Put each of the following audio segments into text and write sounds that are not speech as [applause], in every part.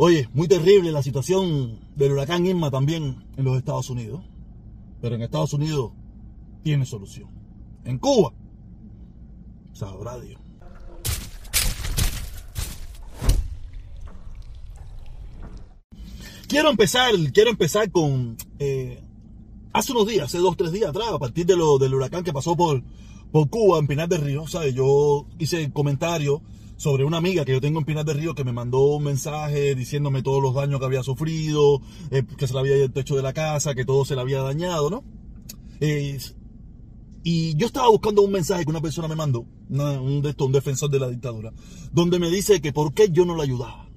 Oye, muy terrible la situación del huracán Irma también en los Estados Unidos. Pero en Estados Unidos tiene solución. En Cuba, sabrá Dios. Quiero empezar, quiero empezar con eh, hace unos días, hace dos, tres días atrás, a partir de lo, del huracán que pasó por, por Cuba, en Pinar del Río, ¿sabes? Yo hice comentario sobre una amiga que yo tengo en Pinar del Río que me mandó un mensaje diciéndome todos los daños que había sufrido, eh, que se le había ido el techo de la casa, que todo se le había dañado, ¿no? Eh, y yo estaba buscando un mensaje que una persona me mandó, un, de un defensor de la dictadura, donde me dice que por qué yo no la ayudaba.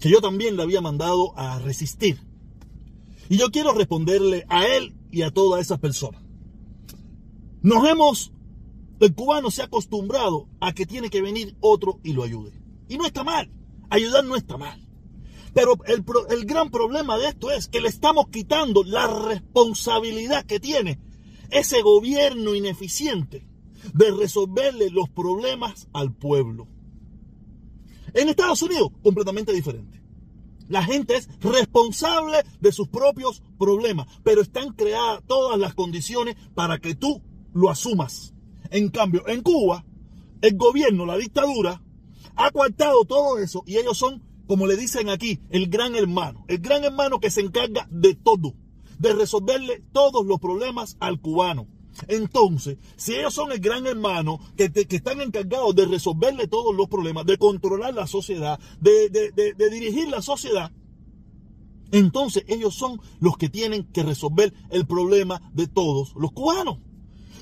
Que yo también le había mandado a resistir. Y yo quiero responderle a él y a todas esas personas. Nos hemos, el cubano se ha acostumbrado a que tiene que venir otro y lo ayude. Y no está mal, ayudar no está mal. Pero el, gran problema de esto es que le estamos quitando la responsabilidad que tiene ese gobierno ineficiente de resolverle los problemas al pueblo. En Estados Unidos, completamente diferente. La gente es responsable de sus propios problemas, pero están creadas todas las condiciones para que tú lo asumas. En cambio, en Cuba, el gobierno, la dictadura, ha coartado todo eso y ellos son, como le dicen aquí, el gran hermano. El gran hermano que se encarga de todo, de resolverle todos los problemas al cubano. Entonces, si ellos son el gran hermano que, que, están encargados de resolverle todos los problemas, de controlar la sociedad, de, de, dirigir la sociedad, entonces ellos son los que tienen que resolver el problema de todos los cubanos.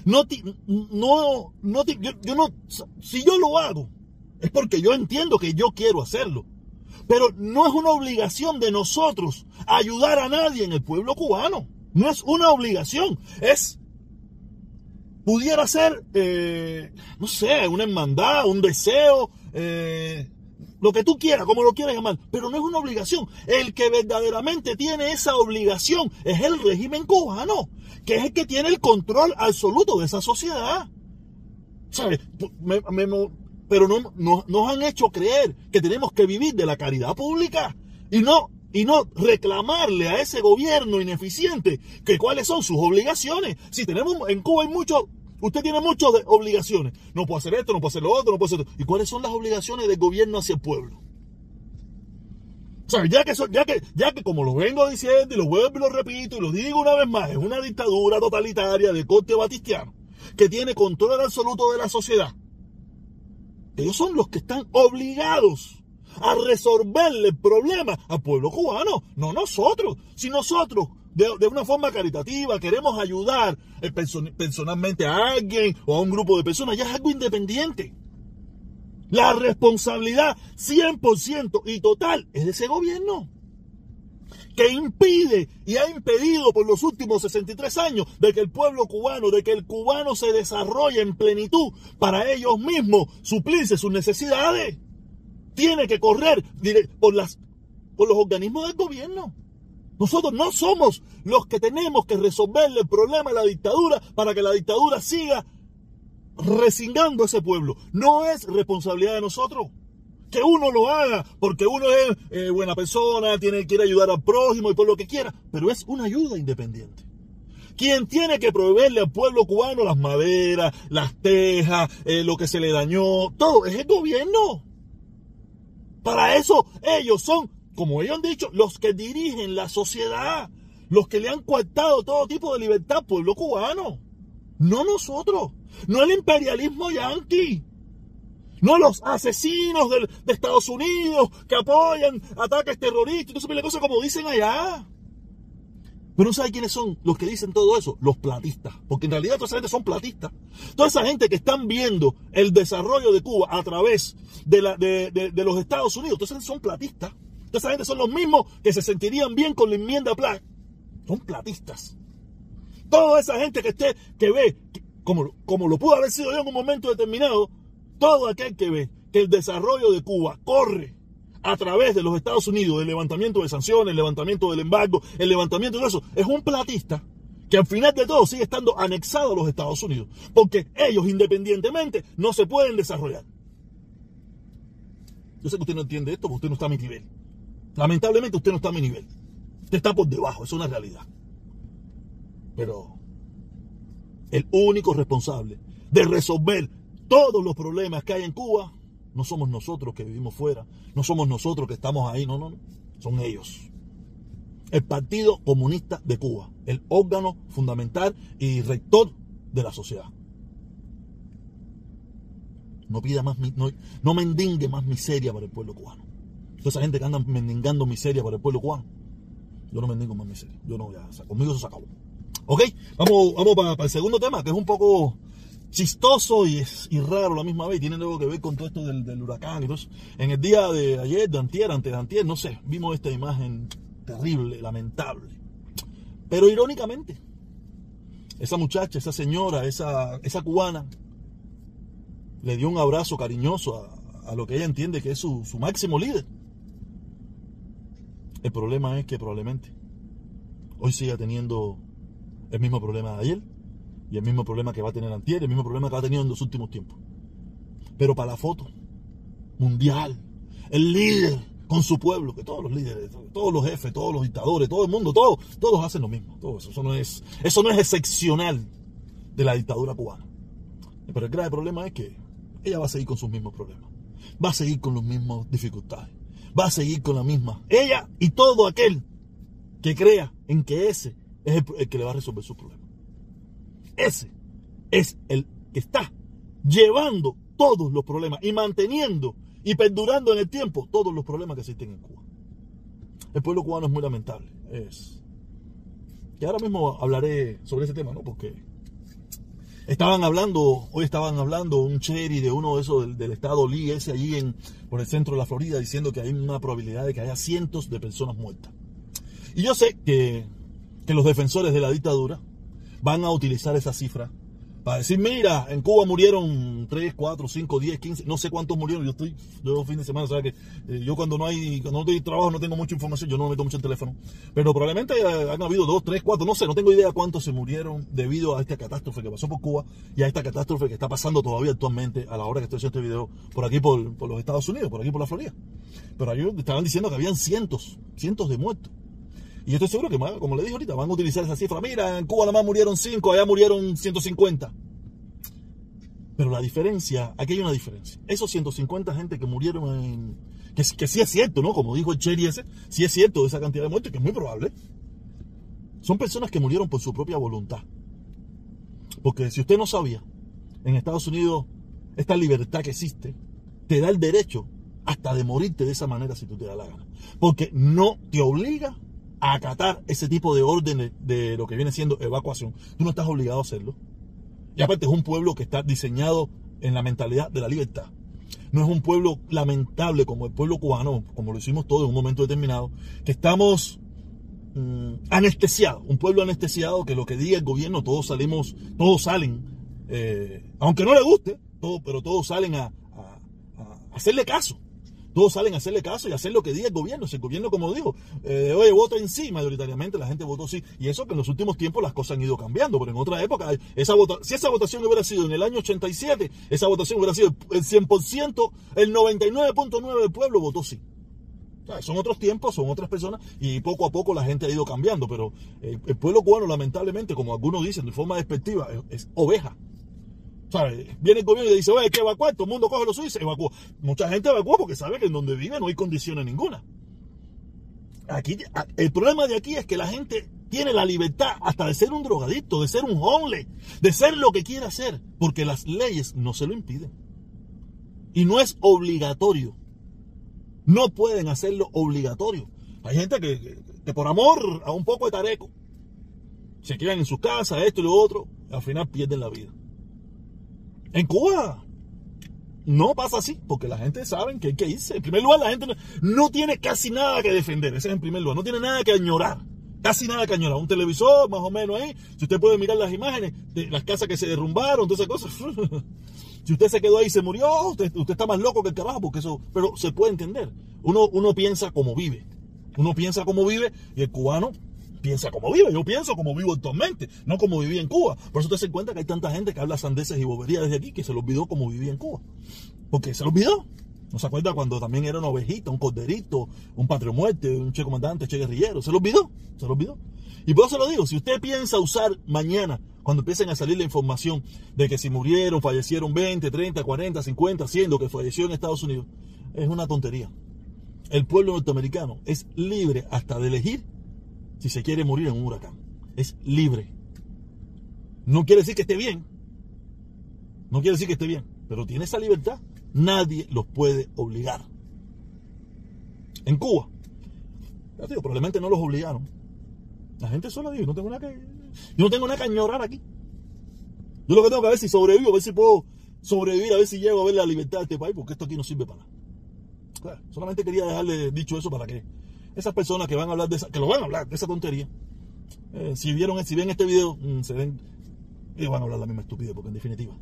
No, no, no, yo, yo no, si yo lo hago, es porque yo entiendo que yo quiero hacerlo. Pero no es una obligación de nosotros ayudar a nadie en el pueblo cubano. No es una obligación, es pudiera ser, eh, no sé, una hermandad, un deseo, eh, lo que tú quieras, como lo quieras llamar, pero no es una obligación. El que verdaderamente tiene esa obligación es el régimen cubano, que es el que tiene el control absoluto de esa sociedad. ¿Sabes? pero no, nos han hecho creer que tenemos que vivir de la caridad pública y no y no reclamarle a ese gobierno ineficiente que cuáles son sus obligaciones. Si tenemos en Cuba hay mucho, usted tiene muchas obligaciones. No puede hacer esto, no puede hacer lo otro, no puede hacer esto. ¿Y cuáles son las obligaciones del gobierno hacia el pueblo? O ya que, ya, que, ya que como lo vengo diciendo y lo vuelvo y lo repito y lo digo una vez más, es una dictadura totalitaria de corte batistiano que tiene control absoluto de la sociedad. Ellos son los que están obligados a resolverle el problema al pueblo cubano, no nosotros. Si nosotros de, una forma caritativa queremos ayudar personalmente a alguien o a un grupo de personas, ya es algo independiente. La responsabilidad 100% y total es de ese gobierno que impide y ha impedido por los últimos 63 años de que el pueblo cubano, de que el cubano se desarrolle en plenitud para ellos mismos suplirse sus necesidades tiene que correr por, las, por los organismos del gobierno. Nosotros no somos los que tenemos que resolverle el problema a la dictadura para que la dictadura siga resingando ese pueblo. No es responsabilidad de nosotros. Que uno lo haga porque uno es eh, buena persona, tiene, quiere ayudar al prójimo y por lo que quiera, pero es una ayuda independiente. Quien tiene que proveerle al pueblo cubano las maderas, las tejas, eh, lo que se le dañó, todo, es el gobierno. Para eso ellos son, como ellos han dicho, los que dirigen la sociedad, los que le han coartado todo tipo de libertad al pueblo cubano. No nosotros, no el imperialismo yanqui. No los asesinos de Estados Unidos que apoyan ataques terroristas y no sé cosas como dicen allá. Pero no sabe quiénes son los que dicen todo eso, los platistas. Porque en realidad toda esa gente son platistas. Toda esa gente que están viendo el desarrollo de Cuba a través de, los Estados Unidos, toda esa gente son platistas. Toda esa gente son los mismos que se sentirían bien con la enmienda Platt. Son platistas. Toda esa gente que esté, que ve, como, como lo pudo haber sido yo en un momento determinado, todo aquel que ve que el desarrollo de Cuba corre a través de los Estados Unidos, el levantamiento de sanciones, el levantamiento del embargo, el levantamiento de eso, es un platista que al final de todo sigue estando anexado a los Estados Unidos, porque ellos independientemente no se pueden desarrollar. Yo sé que usted no entiende esto porque usted no está a mi nivel. Lamentablemente usted no está a mi nivel. Usted está por debajo, es una realidad. Pero el único responsable de resolver todos los problemas que hay en Cuba no somos nosotros que vivimos fuera, no somos nosotros que estamos ahí, no, no, no, son ellos. El Partido Comunista de Cuba, el órgano fundamental y rector de la sociedad. No pida más, no, no mendigue más miseria para el pueblo cubano. Toda esa gente que anda mendigando miseria para el pueblo cubano. Yo no mendigo más miseria. Yo no, ya, conmigo eso se acabó. Ok, vamos, vamos para, el segundo tema, que es un poco chistoso y, es, y raro a la misma vez. Tiene algo que ver con todo esto del, del huracán eso. En el día de ayer, de antier, antes de antier, no sé, vimos esta imagen terrible, lamentable. Pero irónicamente, esa muchacha, esa señora, esa, esa cubana, le dio un abrazo cariñoso a, a lo que ella entiende que es su, su, máximo líder. El problema es que probablemente hoy siga teniendo el mismo problema de ayer y el mismo problema que va a tener Antier, el mismo problema que ha tenido en los últimos tiempos. Pero para la foto mundial, el líder con su pueblo, que todos los líderes, todos los jefes, todos los dictadores, todo el mundo, todos, todos hacen lo mismo. Todo eso, no es, eso no es excepcional de la dictadura cubana. Pero el grave problema es que ella va a seguir con sus mismos problemas. Va a seguir con las mismas dificultades. Va a seguir con la misma. Ella y todo aquel que crea en que ese es el, que le va a resolver sus problemas. Ese es el que está llevando todos los problemas y manteniendo y perdurando en el tiempo todos los problemas que existen en Cuba. El pueblo cubano es muy lamentable. Es. Y ahora mismo hablaré sobre ese tema, ¿no? Porque estaban hablando, hoy estaban hablando un cherry de uno de esos del, del, estado Lee, ese allí en, por el centro de la Florida, diciendo que hay una probabilidad de que haya cientos de personas muertas. Y yo sé que, que los defensores de la dictadura van a utilizar esa cifra para decir, mira, en Cuba murieron 3, 4, 5, 10, 15, no sé cuántos murieron. Yo estoy, yo fin de semana, o que eh, yo cuando no hay, cuando no estoy trabajo no tengo mucha información, yo no me meto mucho en teléfono. Pero probablemente eh, han habido 2, 3, 4, no sé, no tengo idea cuántos se murieron debido a esta catástrofe que pasó por Cuba y a esta catástrofe que está pasando todavía actualmente a la hora que estoy haciendo este video por aquí, por, por los Estados Unidos, por aquí por la Florida. Pero ahí estaban diciendo que habían cientos, cientos de muertos. Y yo estoy seguro que, como le dije ahorita, van a utilizar esa cifra. Mira, en Cuba nada más murieron 5, allá murieron 150. Pero la diferencia, aquí hay una diferencia. Esos 150 gente que murieron en... Que, que sí es cierto, ¿no? Como dijo el Cherry ese, sí es cierto esa cantidad de muertes, que es muy probable. Son personas que murieron por su propia voluntad. Porque si usted no sabía, en Estados Unidos esta libertad que existe te da el derecho hasta de morirte de esa manera si tú te da la gana. Porque no te obliga a acatar ese tipo de órdenes de lo que viene siendo evacuación. Tú no estás obligado a hacerlo. Y aparte es un pueblo que está diseñado en la mentalidad de la libertad. No es un pueblo lamentable como el pueblo cubano, como lo hicimos todos en un momento determinado, que estamos mmm, anestesiados, un pueblo anestesiado que lo que diga el gobierno, todos salimos, todos salen, eh, aunque no le guste, pero todos salen a hacerle caso. Todos salen a hacerle caso y hacer lo que diga el gobierno. Si el gobierno, como dijo, eh, oye, vota en sí, mayoritariamente la gente votó sí. Y eso que en los últimos tiempos las cosas han ido cambiando, pero en otra época, esa vota si esa votación hubiera sido en el año 87, esa votación hubiera sido el 100%, el 99.9 del pueblo votó sí. Son otros tiempos, son otras personas y poco a poco la gente ha ido cambiando, pero el, el pueblo cubano lamentablemente, como algunos dicen de forma despectiva, es, es oveja. Viene el gobierno y dice, oye, hay que evacuar, todo el mundo coge lo suyo y se. Mucha gente evacúa porque sabe que en donde vive no hay condiciones ninguna. Aquí, el problema de aquí es que la gente tiene la libertad hasta de ser un drogadicto, de ser un homeless, de ser lo que quiera hacer, porque las leyes no se lo impiden. Y no es obligatorio. No pueden hacerlo obligatorio. Hay gente que, que, que por amor a un poco de tareco se quedan en sus casas, esto y lo otro, al final pierden la vida. En Cuba no pasa así, porque la gente sabe que hay que irse. En primer lugar, la gente no, tiene casi nada que defender, ese es en primer lugar, no tiene nada que añorar. Casi nada que añorar. Un televisor, más o menos ahí. Si usted puede mirar las imágenes de las casas que se derrumbaron, todas esas cosas. [laughs] si usted se quedó ahí y se murió, usted, usted, está más loco que el carajo, porque eso. Pero se puede entender. Uno, uno piensa como vive. Uno piensa como vive y el cubano piensa como vive. Yo pienso como vivo actualmente, no como vivía en Cuba. Por eso te das cuenta que hay tanta gente que habla sandeces y boberías desde aquí que se le olvidó como vivía en Cuba. Porque se le olvidó. ¿No se acuerda cuando también era una ovejita, un corderito, un patrio muerte, un che comandante, che guerrillero? ¿Se lo olvidó? ¿Se lo olvidó? Y por eso lo digo, si usted piensa usar mañana, cuando empiecen a salir la información de que si murieron, fallecieron 20, 30, 40, 50, 100, que falleció en Estados Unidos, es una tontería. El pueblo norteamericano es libre hasta de elegir si se quiere morir en un huracán. Es libre. No quiere decir que esté bien. No quiere decir que esté bien, pero tiene esa libertad. Nadie los puede obligar. En Cuba, probablemente no los obligaron. La gente sola dice, no tengo nada que, yo no tengo nada que añorar aquí. Yo lo que tengo que ver si sobrevivo, a ver si puedo sobrevivir, a ver si llego a ver la libertad de este país, porque esto aquí no sirve para nada. solamente quería dejarle dicho eso para que esas personas que van a hablar de esa, que lo van a hablar de esa tontería, eh, si vieron, si ven este video, mm, se ven, ellos van a hablar la misma estupidez, porque en definitiva,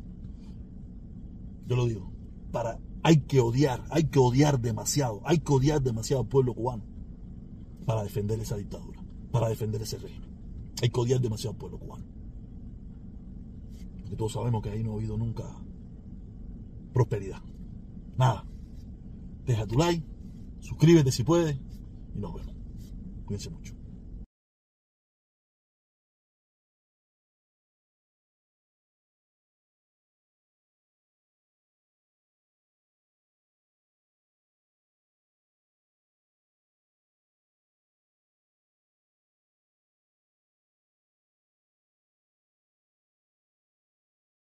yo lo digo, para, hay que odiar, hay que odiar demasiado, hay que odiar demasiado al pueblo cubano para defender esa dictadura, para defender ese régimen. Hay que odiar demasiado al pueblo cubano. Porque todos sabemos que ahí no ha habido nunca prosperidad. Nada. Deja tu like, suscríbete si puedes y nos vemos. Cuídense mucho.